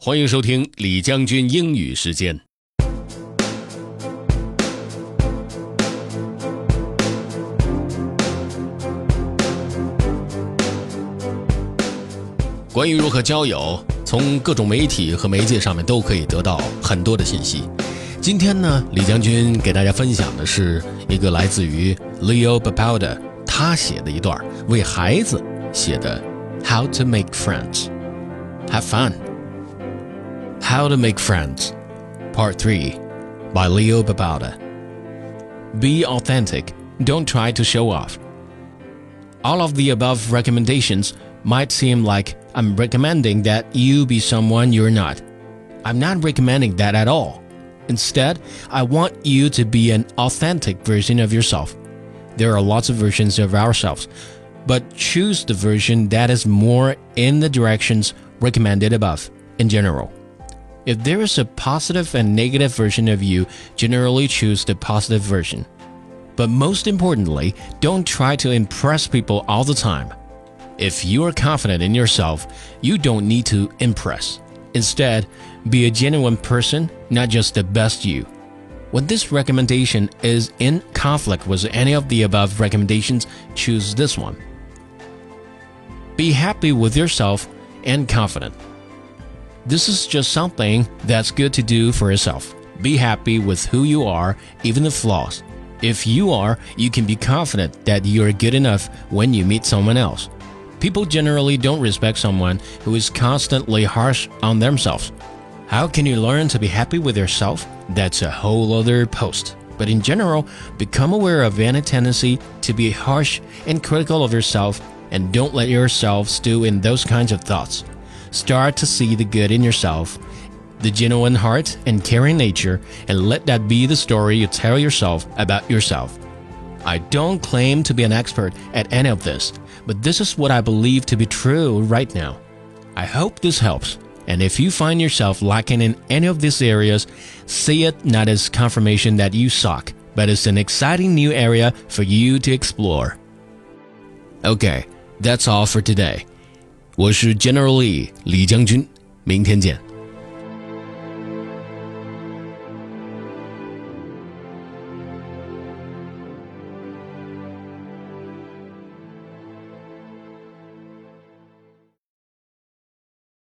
欢迎收听李将军英语时间。关于如何交友，从各种媒体和媒介上面都可以得到很多的信息。今天呢，李将军给大家分享的是一个来自于 Leo Babauta 他写的一段为孩子写的 How to Make Friends。Have fun. How to Make Friends, Part 3 by Leo Babauta. Be authentic. Don't try to show off. All of the above recommendations might seem like I'm recommending that you be someone you're not. I'm not recommending that at all. Instead, I want you to be an authentic version of yourself. There are lots of versions of ourselves, but choose the version that is more in the directions recommended above in general. If there is a positive and negative version of you, generally choose the positive version. But most importantly, don't try to impress people all the time. If you are confident in yourself, you don't need to impress. Instead, be a genuine person, not just the best you. When this recommendation is in conflict with any of the above recommendations, choose this one. Be happy with yourself and confident. This is just something that's good to do for yourself. Be happy with who you are, even the flaws. If you are, you can be confident that you are good enough when you meet someone else. People generally don't respect someone who is constantly harsh on themselves. How can you learn to be happy with yourself? That's a whole other post. But in general, become aware of any tendency to be harsh and critical of yourself and don't let yourself stew in those kinds of thoughts. Start to see the good in yourself, the genuine heart and caring nature, and let that be the story you tell yourself about yourself. I don't claim to be an expert at any of this, but this is what I believe to be true right now. I hope this helps. And if you find yourself lacking in any of these areas, see it not as confirmation that you suck, but as an exciting new area for you to explore. Okay, that's all for today. 我是 General Lee 李将军，明天见。